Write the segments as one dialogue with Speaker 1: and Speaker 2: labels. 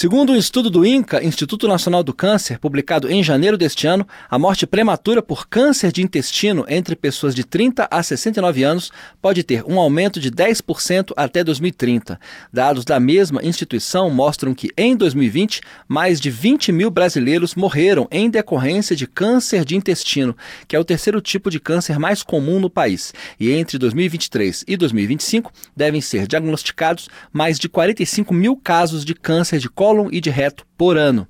Speaker 1: Segundo um estudo do INCA, Instituto Nacional do Câncer, publicado em janeiro deste ano, a morte prematura por câncer de intestino entre pessoas de 30 a 69 anos pode ter um aumento de 10% até 2030. Dados da mesma instituição mostram que, em 2020, mais de 20 mil brasileiros morreram em decorrência de câncer de intestino, que é o terceiro tipo de câncer mais comum no país. E entre 2023 e 2025, devem ser diagnosticados mais de 45 mil casos de câncer de cólon e de reto por ano.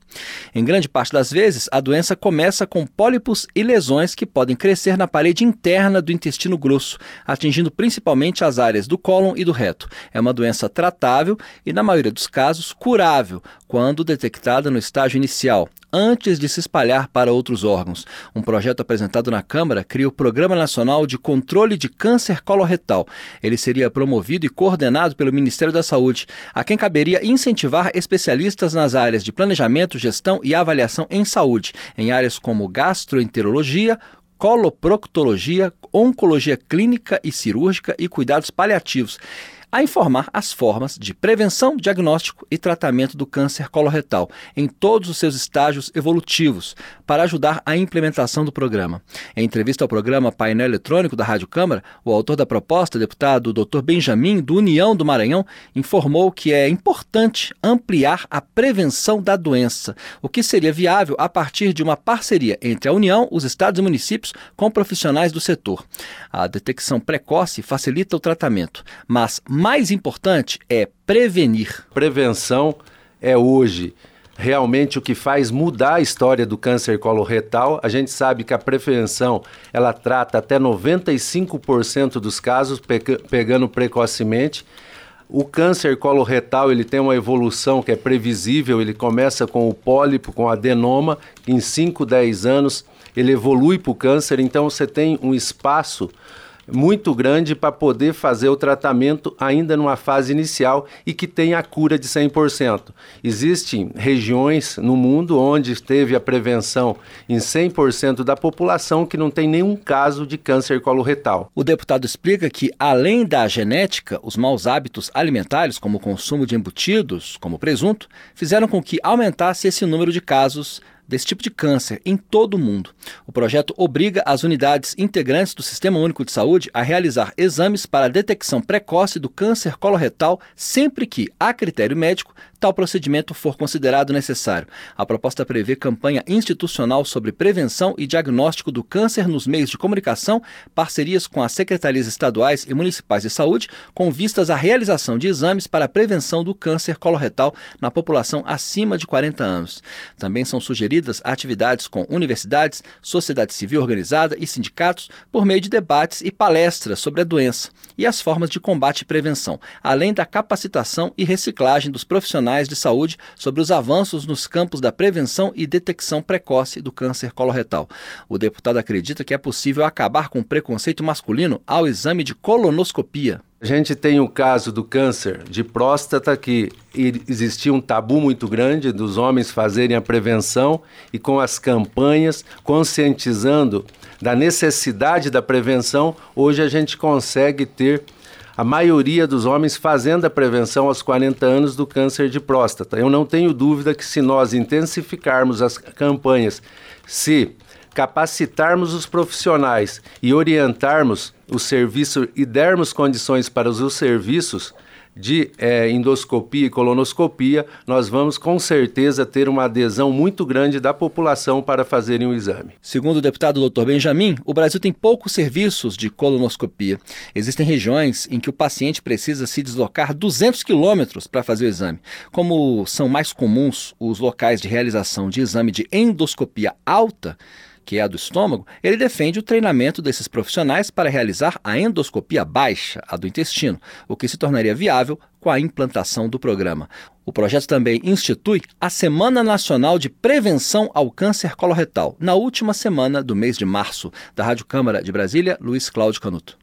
Speaker 1: Em grande parte das vezes, a doença começa com pólipos e lesões que podem crescer na parede interna do intestino grosso, atingindo principalmente as áreas do cólon e do reto. É uma doença tratável e, na maioria dos casos, curável, quando detectada no estágio inicial, antes de se espalhar para outros órgãos. Um projeto apresentado na Câmara cria o Programa Nacional de Controle de Câncer Coloretal. Ele seria promovido e coordenado pelo Ministério da Saúde, a quem caberia incentivar especialistas nas áreas de planejamento, gestão e avaliação em saúde, em áreas como gastroenterologia, coloproctologia, oncologia clínica e cirúrgica e cuidados paliativos a informar as formas de prevenção, diagnóstico e tratamento do câncer coloretal em todos os seus estágios evolutivos, para ajudar a implementação do programa. Em entrevista ao programa Painel Eletrônico da Rádio Câmara, o autor da proposta, deputado Dr. Benjamin, do União do Maranhão, informou que é importante ampliar a prevenção da doença, o que seria viável a partir de uma parceria entre a União, os estados e municípios com profissionais do setor. A detecção precoce facilita o tratamento, mas mais importante é prevenir.
Speaker 2: Prevenção é hoje realmente o que faz mudar a história do câncer coloretal. A gente sabe que a prevenção ela trata até 95% dos casos pegando precocemente. O câncer coloretal ele tem uma evolução que é previsível, ele começa com o pólipo, com adenoma, em 5, 10 anos ele evolui para o câncer, então você tem um espaço muito grande para poder fazer o tratamento ainda numa fase inicial e que tenha a cura de 100%. Existem regiões no mundo onde teve a prevenção em 100% da população que não tem nenhum caso de câncer coloretal.
Speaker 1: O deputado explica que, além da genética, os maus hábitos alimentares, como o consumo de embutidos, como presunto, fizeram com que aumentasse esse número de casos desse tipo de câncer em todo o mundo. O projeto obriga as unidades integrantes do Sistema Único de Saúde a realizar exames para a detecção precoce do câncer coloretal sempre que, a critério médico, tal procedimento for considerado necessário. A proposta prevê campanha institucional sobre prevenção e diagnóstico do câncer nos meios de comunicação, parcerias com as secretarias estaduais e municipais de saúde, com vistas à realização de exames para a prevenção do câncer coloretal na população acima de 40 anos. Também são sugeridas atividades com universidades, sociedade civil organizada e sindicatos por meio de debates e palestras sobre a doença e as formas de combate e prevenção, além da capacitação e reciclagem dos profissionais profissionais de saúde sobre os avanços nos campos da prevenção e detecção precoce do câncer coloretal. O deputado acredita que é possível acabar com o preconceito masculino ao exame de colonoscopia.
Speaker 2: A gente tem o caso do câncer de próstata, que existia um tabu muito grande dos homens fazerem a prevenção e com as campanhas conscientizando da necessidade da prevenção, hoje a gente consegue ter a maioria dos homens fazendo a prevenção aos 40 anos do câncer de próstata. Eu não tenho dúvida que se nós intensificarmos as campanhas, se capacitarmos os profissionais e orientarmos o serviço e dermos condições para os serviços, de é, endoscopia e colonoscopia, nós vamos com certeza ter uma adesão muito grande da população para fazerem o exame.
Speaker 1: Segundo o deputado Dr. Benjamin, o Brasil tem poucos serviços de colonoscopia. Existem regiões em que o paciente precisa se deslocar 200 quilômetros para fazer o exame. Como são mais comuns os locais de realização de exame de endoscopia alta, que é a do estômago, ele defende o treinamento desses profissionais para realizar a endoscopia baixa, a do intestino, o que se tornaria viável com a implantação do programa. O projeto também institui a Semana Nacional de Prevenção ao Câncer Coloretal, na última semana do mês de março. Da Rádio Câmara de Brasília, Luiz Cláudio Canuto.